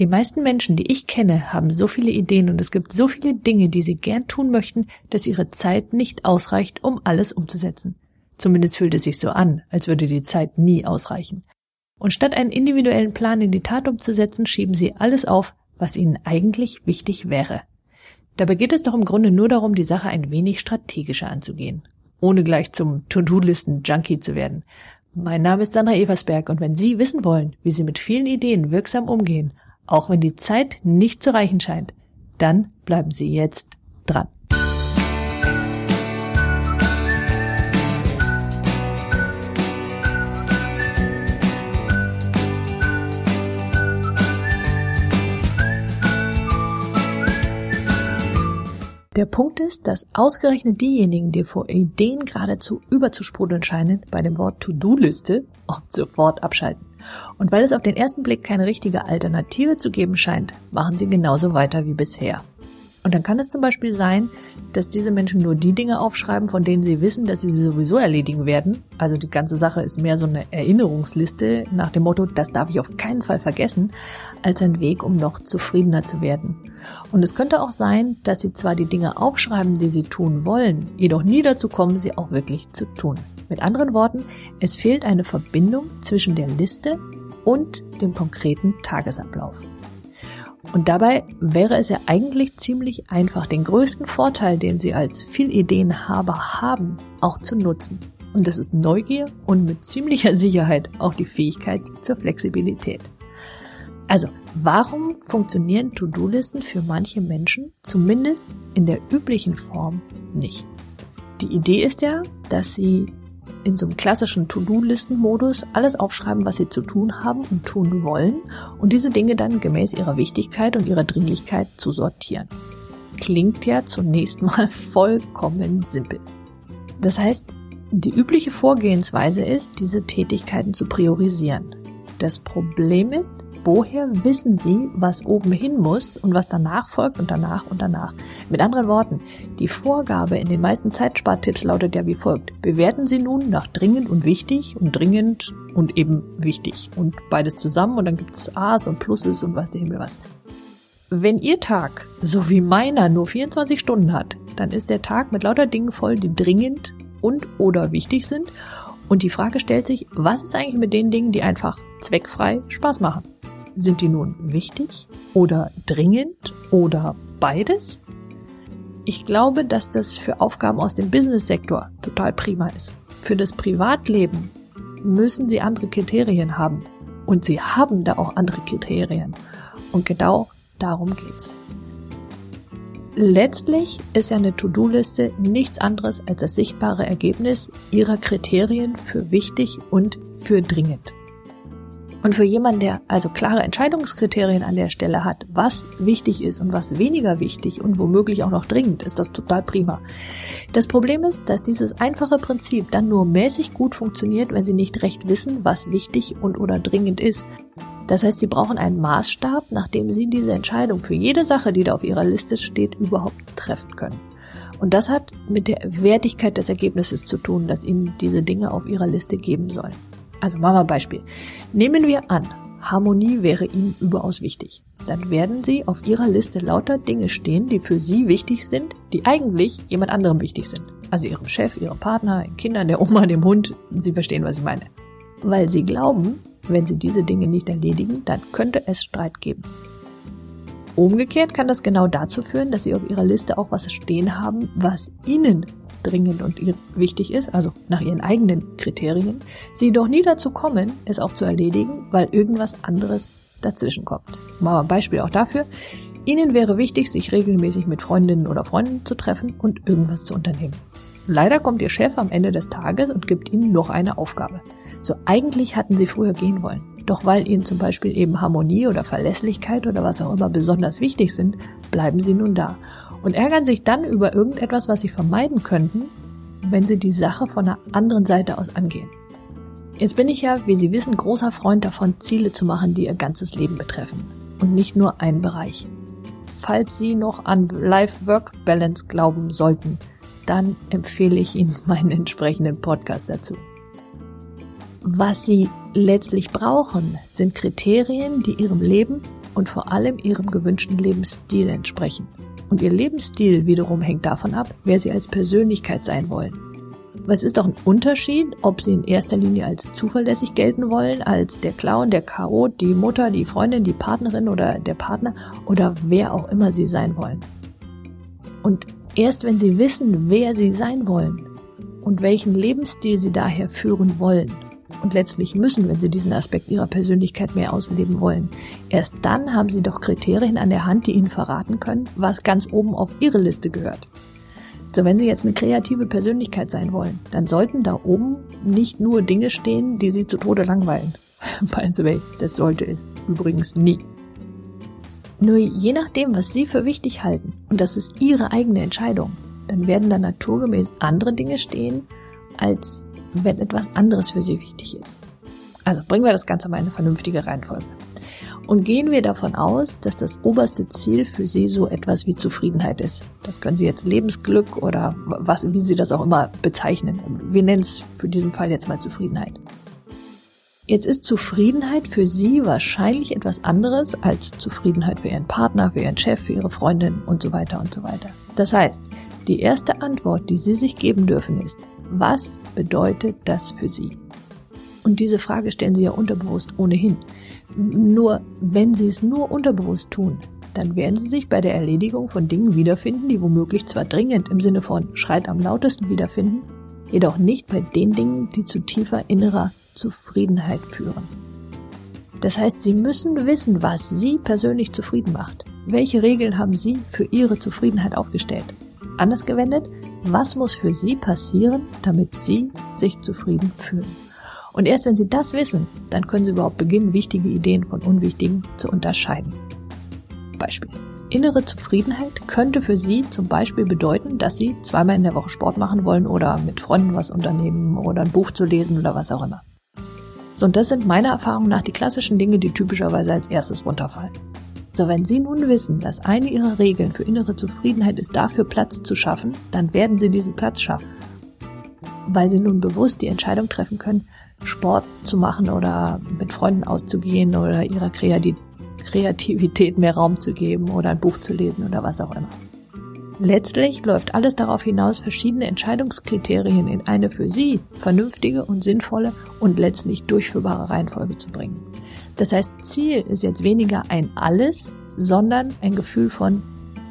Die meisten Menschen, die ich kenne, haben so viele Ideen und es gibt so viele Dinge, die sie gern tun möchten, dass ihre Zeit nicht ausreicht, um alles umzusetzen. Zumindest fühlt es sich so an, als würde die Zeit nie ausreichen. Und statt einen individuellen Plan in die Tat umzusetzen, schieben sie alles auf, was ihnen eigentlich wichtig wäre. Dabei geht es doch im Grunde nur darum, die Sache ein wenig strategischer anzugehen, ohne gleich zum To-Do-Listen-Junkie zu werden. Mein Name ist Sandra Eversberg und wenn Sie wissen wollen, wie Sie mit vielen Ideen wirksam umgehen, auch wenn die Zeit nicht zu reichen scheint, dann bleiben Sie jetzt dran. Der Punkt ist, dass ausgerechnet diejenigen, die vor Ideen geradezu überzusprudeln scheinen, bei dem Wort To-Do-Liste oft sofort abschalten. Und weil es auf den ersten Blick keine richtige Alternative zu geben scheint, machen sie genauso weiter wie bisher. Und dann kann es zum Beispiel sein, dass diese Menschen nur die Dinge aufschreiben, von denen sie wissen, dass sie sie sowieso erledigen werden. Also die ganze Sache ist mehr so eine Erinnerungsliste nach dem Motto, das darf ich auf keinen Fall vergessen, als ein Weg, um noch zufriedener zu werden. Und es könnte auch sein, dass sie zwar die Dinge aufschreiben, die sie tun wollen, jedoch nie dazu kommen, sie auch wirklich zu tun. Mit anderen Worten, es fehlt eine Verbindung zwischen der Liste und dem konkreten Tagesablauf. Und dabei wäre es ja eigentlich ziemlich einfach, den größten Vorteil, den Sie als Vielideenhaber haben, auch zu nutzen. Und das ist Neugier und mit ziemlicher Sicherheit auch die Fähigkeit zur Flexibilität. Also, warum funktionieren To-Do-Listen für manche Menschen zumindest in der üblichen Form nicht? Die Idee ist ja, dass sie in so einem klassischen To-Do-Listen-Modus alles aufschreiben, was sie zu tun haben und tun wollen und diese Dinge dann gemäß ihrer Wichtigkeit und ihrer Dringlichkeit zu sortieren. Klingt ja zunächst mal vollkommen simpel. Das heißt, die übliche Vorgehensweise ist, diese Tätigkeiten zu priorisieren. Das Problem ist, woher wissen Sie, was oben hin muss und was danach folgt und danach und danach? Mit anderen Worten, die Vorgabe in den meisten Zeitspartipps lautet ja wie folgt. Bewerten Sie nun nach dringend und wichtig und dringend und eben wichtig und beides zusammen und dann gibt's A's und Pluses und was der Himmel was. Wenn Ihr Tag, so wie meiner, nur 24 Stunden hat, dann ist der Tag mit lauter Dingen voll, die dringend und oder wichtig sind und die Frage stellt sich, was ist eigentlich mit den Dingen, die einfach zweckfrei Spaß machen? Sind die nun wichtig oder dringend oder beides? Ich glaube, dass das für Aufgaben aus dem Business-Sektor total prima ist. Für das Privatleben müssen sie andere Kriterien haben. Und sie haben da auch andere Kriterien. Und genau darum geht's. Letztlich ist ja eine To-Do-Liste nichts anderes als das sichtbare Ergebnis ihrer Kriterien für wichtig und für dringend. Und für jemanden, der also klare Entscheidungskriterien an der Stelle hat, was wichtig ist und was weniger wichtig und womöglich auch noch dringend, ist das total prima. Das Problem ist, dass dieses einfache Prinzip dann nur mäßig gut funktioniert, wenn Sie nicht recht wissen, was wichtig und oder dringend ist. Das heißt, Sie brauchen einen Maßstab, nach dem Sie diese Entscheidung für jede Sache, die da auf Ihrer Liste steht, überhaupt treffen können. Und das hat mit der Wertigkeit des Ergebnisses zu tun, das Ihnen diese Dinge auf Ihrer Liste geben sollen. Also machen wir ein Beispiel. Nehmen wir an, Harmonie wäre Ihnen überaus wichtig. Dann werden Sie auf Ihrer Liste lauter Dinge stehen, die für Sie wichtig sind, die eigentlich jemand anderem wichtig sind. Also Ihrem Chef, Ihrem Partner, Ihren Kindern, der Oma, dem Hund. Sie verstehen, was ich meine. Weil Sie glauben, wenn Sie diese Dinge nicht erledigen, dann könnte es Streit geben. Umgekehrt kann das genau dazu führen, dass Sie auf Ihrer Liste auch was stehen haben, was Ihnen dringend und wichtig ist, also nach ihren eigenen Kriterien, sie doch nie dazu kommen, es auch zu erledigen, weil irgendwas anderes dazwischen kommt. Mal ein Beispiel auch dafür. Ihnen wäre wichtig, sich regelmäßig mit Freundinnen oder Freunden zu treffen und irgendwas zu unternehmen. Leider kommt Ihr Chef am Ende des Tages und gibt Ihnen noch eine Aufgabe. So eigentlich hatten Sie früher gehen wollen. Doch weil Ihnen zum Beispiel eben Harmonie oder Verlässlichkeit oder was auch immer besonders wichtig sind, bleiben Sie nun da und ärgern sich dann über irgendetwas, was Sie vermeiden könnten, wenn Sie die Sache von einer anderen Seite aus angehen. Jetzt bin ich ja, wie Sie wissen, großer Freund davon, Ziele zu machen, die Ihr ganzes Leben betreffen und nicht nur einen Bereich. Falls Sie noch an Life-Work-Balance glauben sollten, dann empfehle ich Ihnen meinen entsprechenden Podcast dazu. Was Sie letztlich brauchen, sind Kriterien, die Ihrem Leben und vor allem ihrem gewünschten Lebensstil entsprechen. Und ihr Lebensstil wiederum hängt davon ab, wer sie als Persönlichkeit sein wollen. Es ist doch ein Unterschied, ob sie in erster Linie als zuverlässig gelten wollen, als der Clown, der Chaot, die Mutter, die Freundin, die Partnerin oder der Partner oder wer auch immer sie sein wollen. Und erst wenn sie wissen, wer sie sein wollen und welchen Lebensstil sie daher führen wollen, und letztlich müssen, wenn sie diesen Aspekt ihrer Persönlichkeit mehr ausleben wollen. Erst dann haben sie doch Kriterien an der Hand, die ihnen verraten können, was ganz oben auf ihre Liste gehört. So, wenn Sie jetzt eine kreative Persönlichkeit sein wollen, dann sollten da oben nicht nur Dinge stehen, die Sie zu Tode langweilen. By the way, das sollte es übrigens nie. Nur je nachdem, was Sie für wichtig halten, und das ist Ihre eigene Entscheidung, dann werden da naturgemäß andere Dinge stehen, als wenn etwas anderes für Sie wichtig ist. Also bringen wir das Ganze mal in eine vernünftige Reihenfolge. Und gehen wir davon aus, dass das oberste Ziel für Sie so etwas wie Zufriedenheit ist. Das können Sie jetzt Lebensglück oder was, wie Sie das auch immer bezeichnen. Wir nennen es für diesen Fall jetzt mal Zufriedenheit. Jetzt ist Zufriedenheit für Sie wahrscheinlich etwas anderes als Zufriedenheit für Ihren Partner, für Ihren Chef, für Ihre Freundin und so weiter und so weiter. Das heißt, die erste Antwort, die Sie sich geben dürfen, ist, was bedeutet das für Sie? Und diese Frage stellen Sie ja unterbewusst ohnehin. Nur wenn Sie es nur unterbewusst tun, dann werden Sie sich bei der Erledigung von Dingen wiederfinden, die womöglich zwar dringend im Sinne von schreit am lautesten wiederfinden, jedoch nicht bei den Dingen, die zu tiefer innerer Zufriedenheit führen. Das heißt, Sie müssen wissen, was Sie persönlich zufrieden macht. Welche Regeln haben Sie für Ihre Zufriedenheit aufgestellt? Anders gewendet, was muss für Sie passieren, damit Sie sich zufrieden fühlen? Und erst wenn Sie das wissen, dann können Sie überhaupt beginnen, wichtige Ideen von unwichtigen zu unterscheiden. Beispiel. Innere Zufriedenheit könnte für Sie zum Beispiel bedeuten, dass Sie zweimal in der Woche Sport machen wollen oder mit Freunden was unternehmen oder ein Buch zu lesen oder was auch immer. So, und das sind meiner Erfahrung nach die klassischen Dinge, die typischerweise als erstes runterfallen. So, wenn Sie nun wissen, dass eine Ihrer Regeln für innere Zufriedenheit ist, dafür Platz zu schaffen, dann werden Sie diesen Platz schaffen. Weil Sie nun bewusst die Entscheidung treffen können, Sport zu machen oder mit Freunden auszugehen oder Ihrer Kreativität mehr Raum zu geben oder ein Buch zu lesen oder was auch immer. Letztlich läuft alles darauf hinaus, verschiedene Entscheidungskriterien in eine für Sie vernünftige und sinnvolle und letztlich durchführbare Reihenfolge zu bringen. Das heißt, Ziel ist jetzt weniger ein Alles, sondern ein Gefühl von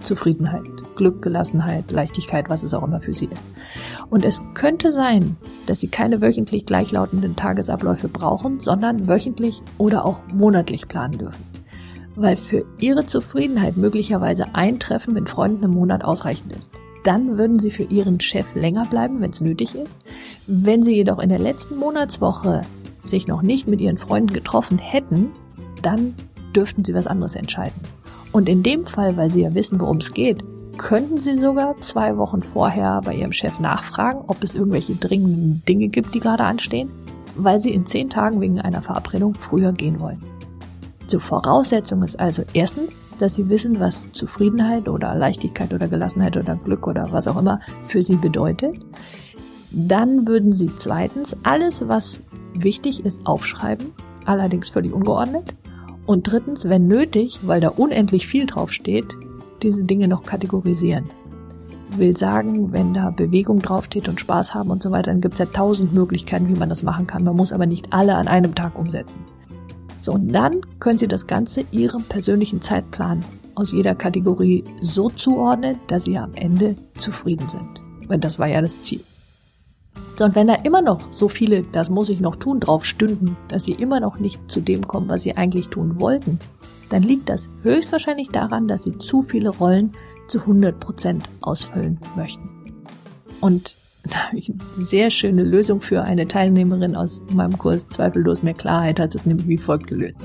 Zufriedenheit, Glück, Gelassenheit, Leichtigkeit, was es auch immer für sie ist. Und es könnte sein, dass sie keine wöchentlich gleichlautenden Tagesabläufe brauchen, sondern wöchentlich oder auch monatlich planen dürfen. Weil für ihre Zufriedenheit möglicherweise ein Treffen mit Freunden im Monat ausreichend ist. Dann würden sie für ihren Chef länger bleiben, wenn es nötig ist. Wenn sie jedoch in der letzten Monatswoche sich noch nicht mit ihren Freunden getroffen hätten, dann dürften sie was anderes entscheiden. Und in dem Fall, weil sie ja wissen, worum es geht, könnten sie sogar zwei Wochen vorher bei ihrem Chef nachfragen, ob es irgendwelche dringenden Dinge gibt, die gerade anstehen, weil sie in zehn Tagen wegen einer Verabredung früher gehen wollen. Zur Voraussetzung ist also erstens, dass sie wissen, was Zufriedenheit oder Leichtigkeit oder Gelassenheit oder Glück oder was auch immer für sie bedeutet. Dann würden sie zweitens alles, was wichtig ist, aufschreiben, allerdings völlig ungeordnet. Und drittens, wenn nötig, weil da unendlich viel drauf steht, diese Dinge noch kategorisieren. Will sagen, wenn da Bewegung draufsteht und Spaß haben und so weiter, dann gibt es ja tausend Möglichkeiten, wie man das machen kann. Man muss aber nicht alle an einem Tag umsetzen. So, und dann können Sie das Ganze Ihrem persönlichen Zeitplan aus jeder Kategorie so zuordnen, dass Sie am Ende zufrieden sind. Weil das war ja das Ziel. Und wenn da immer noch so viele, das muss ich noch tun, drauf stünden, dass sie immer noch nicht zu dem kommen, was sie eigentlich tun wollten, dann liegt das höchstwahrscheinlich daran, dass sie zu viele Rollen zu 100 Prozent ausfüllen möchten. Und da habe ich eine sehr schöne Lösung für eine Teilnehmerin aus meinem Kurs Zweifellos mehr Klarheit hat es nämlich wie folgt gelöst.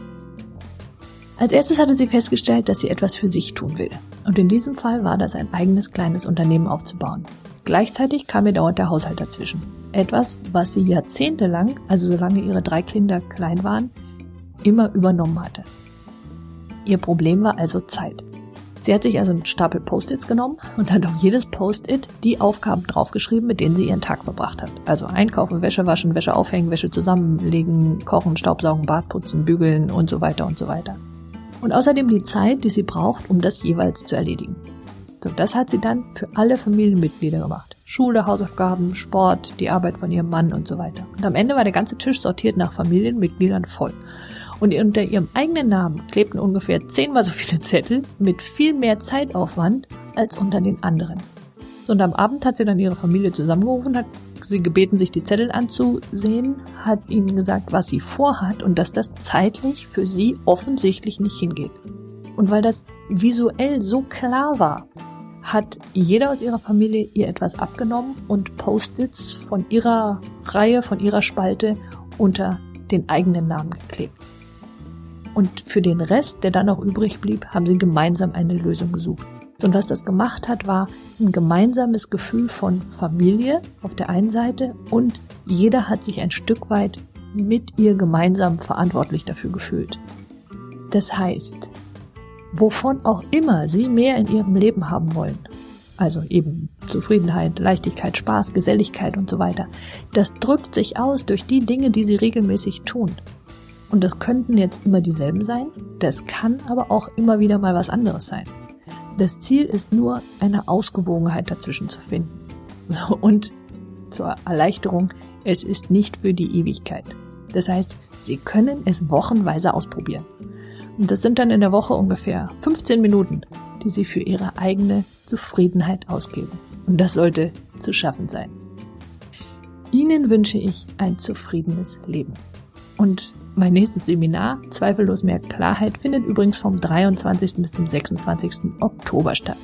Als erstes hatte sie festgestellt, dass sie etwas für sich tun will. Und in diesem Fall war das ein eigenes kleines Unternehmen aufzubauen. Gleichzeitig kam ihr dauernd der Haushalt dazwischen. Etwas, was sie jahrzehntelang, also solange ihre drei Kinder klein waren, immer übernommen hatte. Ihr Problem war also Zeit. Sie hat sich also einen Stapel Post-its genommen und hat auf jedes Post-it die Aufgaben draufgeschrieben, mit denen sie ihren Tag verbracht hat. Also einkaufen, Wäsche waschen, Wäsche aufhängen, Wäsche zusammenlegen, kochen, Staubsaugen, Bad putzen, bügeln und so weiter und so weiter. und außerdem die Zeit, die sie braucht, um das jeweils zu erledigen. So, das hat sie dann für alle Familienmitglieder gemacht. Schule, Hausaufgaben, Sport, die Arbeit von ihrem Mann und so weiter. Und am Ende war der ganze Tisch sortiert nach Familienmitgliedern voll. Und unter ihrem eigenen Namen klebten ungefähr zehnmal so viele Zettel mit viel mehr Zeitaufwand als unter den anderen. Und am Abend hat sie dann ihre Familie zusammengerufen, hat sie gebeten, sich die Zettel anzusehen, hat ihnen gesagt, was sie vorhat und dass das zeitlich für sie offensichtlich nicht hingeht. Und weil das visuell so klar war, hat jeder aus ihrer Familie ihr etwas abgenommen und Post-its von ihrer Reihe, von ihrer Spalte unter den eigenen Namen geklebt. Und für den Rest, der dann noch übrig blieb, haben sie gemeinsam eine Lösung gesucht. Und was das gemacht hat, war ein gemeinsames Gefühl von Familie auf der einen Seite und jeder hat sich ein Stück weit mit ihr gemeinsam verantwortlich dafür gefühlt. Das heißt, wovon auch immer Sie mehr in Ihrem Leben haben wollen, also eben Zufriedenheit, Leichtigkeit, Spaß, Geselligkeit und so weiter, das drückt sich aus durch die Dinge, die Sie regelmäßig tun. Und das könnten jetzt immer dieselben sein, das kann aber auch immer wieder mal was anderes sein. Das Ziel ist nur, eine Ausgewogenheit dazwischen zu finden. Und zur Erleichterung, es ist nicht für die Ewigkeit. Das heißt, Sie können es wochenweise ausprobieren. Und das sind dann in der Woche ungefähr 15 Minuten, die Sie für Ihre eigene Zufriedenheit ausgeben. Und das sollte zu schaffen sein. Ihnen wünsche ich ein zufriedenes Leben. Und mein nächstes Seminar, Zweifellos mehr Klarheit, findet übrigens vom 23. bis zum 26. Oktober statt.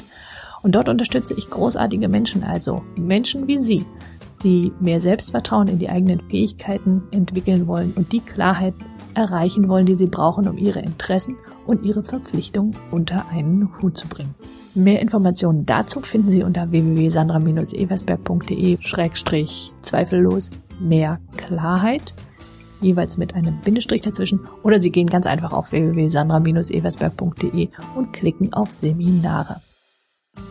Und dort unterstütze ich großartige Menschen, also Menschen wie Sie, die mehr Selbstvertrauen in die eigenen Fähigkeiten entwickeln wollen und die Klarheit erreichen wollen, die sie brauchen, um ihre Interessen und ihre Verpflichtungen unter einen Hut zu bringen. Mehr Informationen dazu finden Sie unter www.sandra-eversberg.de-zweifellos mehr Klarheit jeweils mit einem Bindestrich dazwischen, oder Sie gehen ganz einfach auf www.sandra-eversberg.de und klicken auf Seminare.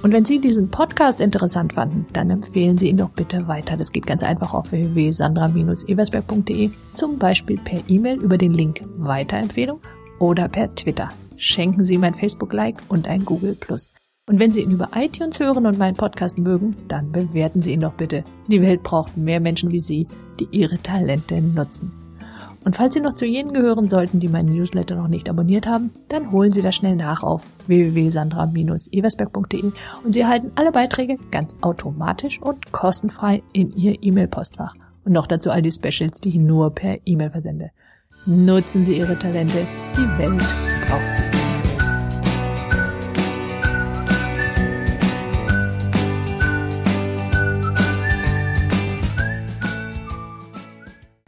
Und wenn Sie diesen Podcast interessant fanden, dann empfehlen Sie ihn doch bitte weiter. Das geht ganz einfach auf www.sandra-eversberg.de, zum Beispiel per E-Mail über den Link Weiterempfehlung oder per Twitter. Schenken Sie mein Facebook-Like und ein Google+. Und wenn Sie ihn über iTunes hören und meinen Podcast mögen, dann bewerten Sie ihn doch bitte. Die Welt braucht mehr Menschen wie Sie, die ihre Talente nutzen. Und falls Sie noch zu jenen gehören sollten, die meinen Newsletter noch nicht abonniert haben, dann holen Sie das schnell nach auf www.sandra-eversberg.de und Sie erhalten alle Beiträge ganz automatisch und kostenfrei in Ihr E-Mail-Postfach. Und noch dazu all die Specials, die ich nur per E-Mail versende. Nutzen Sie Ihre Talente, die Welt braucht sie.